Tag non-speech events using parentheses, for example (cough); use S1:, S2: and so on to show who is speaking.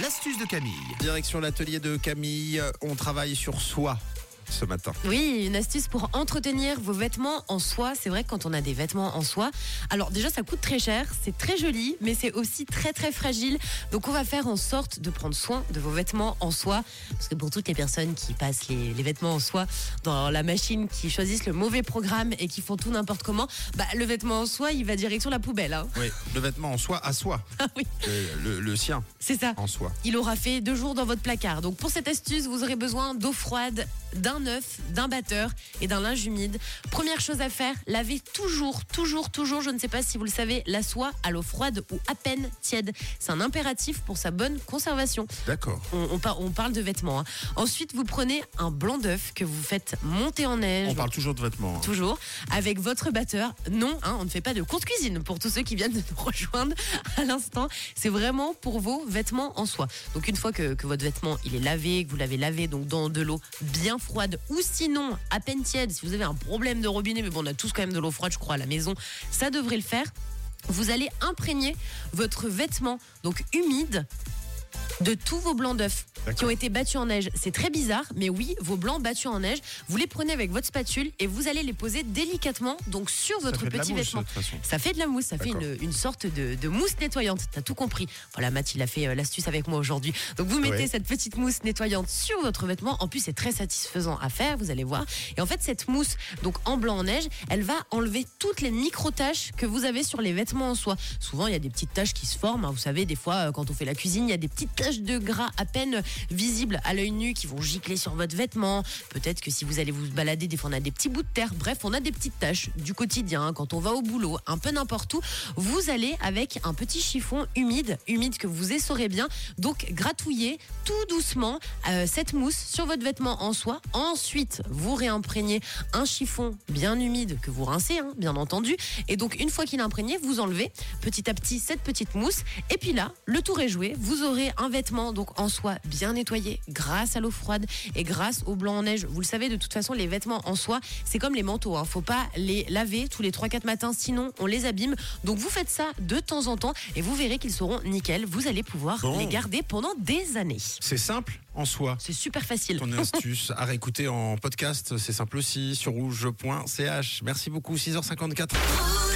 S1: L'astuce de Camille. Direction l'atelier de Camille, on travaille sur soi ce matin.
S2: Oui, une astuce pour entretenir vos vêtements en soie. C'est vrai que quand on a des vêtements en soie, alors déjà ça coûte très cher, c'est très joli, mais c'est aussi très très fragile. Donc on va faire en sorte de prendre soin de vos vêtements en soie. Parce que pour toutes les personnes qui passent les, les vêtements en soie dans la machine, qui choisissent le mauvais programme et qui font tout n'importe comment, bah, le vêtement en soie, il va direction la poubelle. hein.
S1: Oui, le vêtement en soie à soi. (laughs)
S2: Ah oui,
S1: Le, le- le sien
S2: c'est ça.
S1: en soie.
S2: Il aura fait deux jours dans votre placard. Donc pour cette astuce, vous aurez besoin d'eau froide, d'un œuf, d'un batteur et d'un linge humide. Première chose à faire, lavez toujours, toujours, toujours, je ne sais pas si vous le savez, la soie à l'eau froide ou à peine tiède. C'est un impératif pour sa bonne conservation.
S1: D'accord.
S2: On, on par- on parle de vêtements. hein. Ensuite, vous prenez un blanc d'œuf que vous faites monter en neige.
S1: On parle toujours de vêtements. hein.
S2: Toujours avec votre batteur. Non, hein, on ne fait pas de cours de cuisine pour tous ceux qui viennent de nous rejoindre à l'instant. C'est vraiment pour vos vêtements en soie. Donc une fois que, que votre vêtement il est lavé, que vous l'avez lavé donc dans de l'eau bien froide ou sinon à peine tiède, si vous avez un problème de robinet, mais bon on a tous quand même de l'eau froide je crois à la maison, ça devrait le faire. Vous allez imprégner votre vêtement donc humide de tous vos blancs d'œufs qui ont été battus en neige. C'est très bizarre, mais oui, vos blancs battus en neige, vous les prenez avec votre spatule et vous allez les poser délicatement donc sur votre petit vêtement. Ça fait de la mousse, ça fait une, une sorte de, de mousse nettoyante. T'as tout compris. Voilà, Math, il a fait euh, l'astuce avec moi aujourd'hui. Donc vous mettez
S1: Ouais.
S2: cette petite mousse nettoyante sur votre vêtement. En plus, c'est très satisfaisant à faire, vous allez voir. Et en fait, cette mousse, donc en blanc en neige, elle va enlever toutes les micro-taches que vous avez sur les vêtements en soie. Souvent, il y a des petites taches qui se forment. hein. Vous savez, des fois, euh, quand on fait la cuisine, il y a des petites de gras à peine visibles à l'œil nu qui vont gicler sur votre vêtement. Peut-être que si vous allez vous balader, des fois, on a des petits bouts de terre. Bref, on a des petites taches du quotidien, quand on va au boulot, un peu n'importe où. Vous allez avec un petit chiffon humide, humide que vous essorez bien. Donc, gratouillez tout doucement euh, cette mousse sur votre vêtement en soie. Ensuite, vous réimprégnez un chiffon bien humide que vous rincez, hein, bien entendu. Et donc, une fois qu'il est imprégné, vous enlevez petit à petit cette petite mousse. Et puis là, le tour est joué. Vous aurez un vêtement donc en soie bien nettoyé grâce à l'eau froide et grâce au blanc en neige. Vous le savez, de toute façon, les vêtements en soie, c'est comme les manteaux. Hein. Faut pas les laver tous les 3-4 matins, sinon on les abîme. Donc vous faites ça de temps en temps et vous verrez qu'ils seront nickel. Vous allez pouvoir
S1: Bon.
S2: les garder pendant des années.
S1: C'est simple en soi.
S2: C'est super facile.
S1: Ton (laughs) astuce à réécouter en podcast, c'est simple aussi sur rouge.ch. Merci beaucoup, 6h54.
S3: Rouge.